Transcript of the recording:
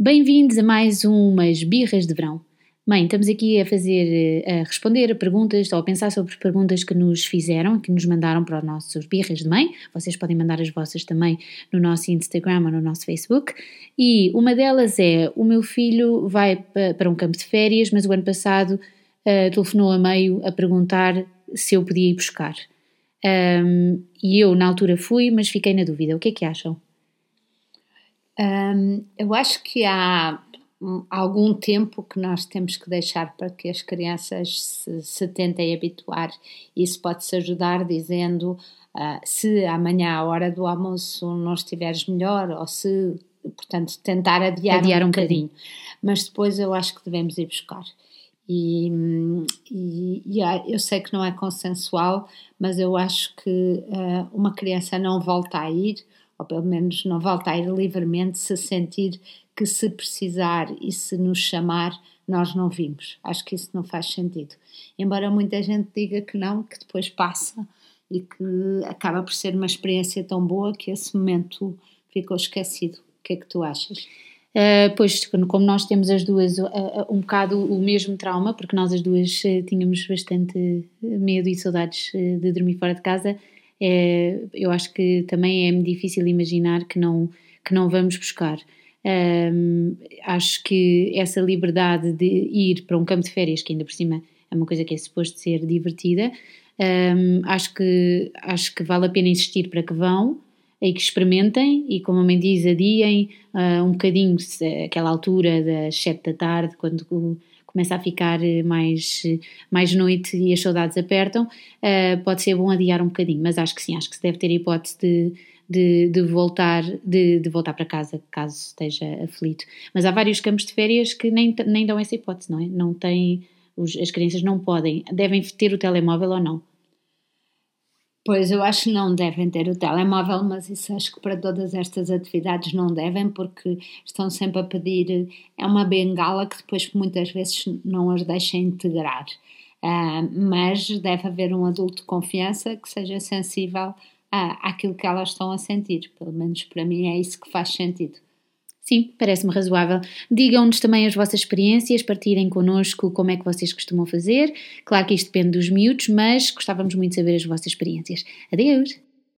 Bem-vindos a mais umas birras de verão. Mãe, estamos aqui a fazer, a responder a perguntas ou a pensar sobre perguntas que nos fizeram, que nos mandaram para os nossos birras de mãe. Vocês podem mandar as vossas também no nosso Instagram ou no nosso Facebook. E uma delas é: o meu filho vai para um campo de férias, mas o ano passado uh, telefonou a meio a perguntar se eu podia ir buscar. Um, e eu, na altura, fui, mas fiquei na dúvida. O que é que acham? Um, eu acho que há algum tempo que nós temos que deixar para que as crianças se, se tentem habituar. Isso pode-se ajudar dizendo uh, se amanhã à hora do almoço não estiveres melhor ou se, portanto, tentar adiar, adiar um, um bocadinho. Mas depois eu acho que devemos ir buscar. E, e, e, eu sei que não é consensual, mas eu acho que uh, uma criança não volta a ir ou pelo menos não volta a ir livremente, se sentir que se precisar e se nos chamar, nós não vimos. Acho que isso não faz sentido. Embora muita gente diga que não, que depois passa e que acaba por ser uma experiência tão boa que esse momento ficou esquecido. O que é que tu achas? Uh, pois, como nós temos as duas uh, um bocado o mesmo trauma, porque nós as duas tínhamos bastante medo e saudades de dormir fora de casa, é, eu acho que também é difícil imaginar que não, que não vamos buscar. Um, acho que essa liberdade de ir para um campo de férias, que ainda por cima é uma coisa que é suposto ser divertida, um, acho, que, acho que vale a pena insistir para que vão e que experimentem e, como a mãe diz, adiem uh, um bocadinho aquela altura das sete da tarde, quando começa a ficar eh, mais, eh, mais noite e as saudades apertam, uh, pode ser bom adiar um bocadinho, mas acho que sim, acho que se deve ter a hipótese de, de, de voltar, de, de, voltar para casa, caso esteja aflito. Mas há vários campos de férias que nem, nem dão essa hipótese, não é? Não têm, os, as crianças não podem, devem ter o telemóvel ou não. Pois, eu acho que não devem ter o telemóvel, mas isso acho que para todas estas atividades não devem, porque estão sempre a pedir. É uma bengala que depois muitas vezes não as deixa integrar. Uh, mas deve haver um adulto de confiança que seja sensível à, àquilo que elas estão a sentir. Pelo menos para mim é isso que faz sentido. Sim, parece-me razoável. Digam-nos também as vossas experiências, partilhem connosco como é que vocês costumam fazer. Claro que isto depende dos miúdos, mas gostávamos muito de saber as vossas experiências. Adeus!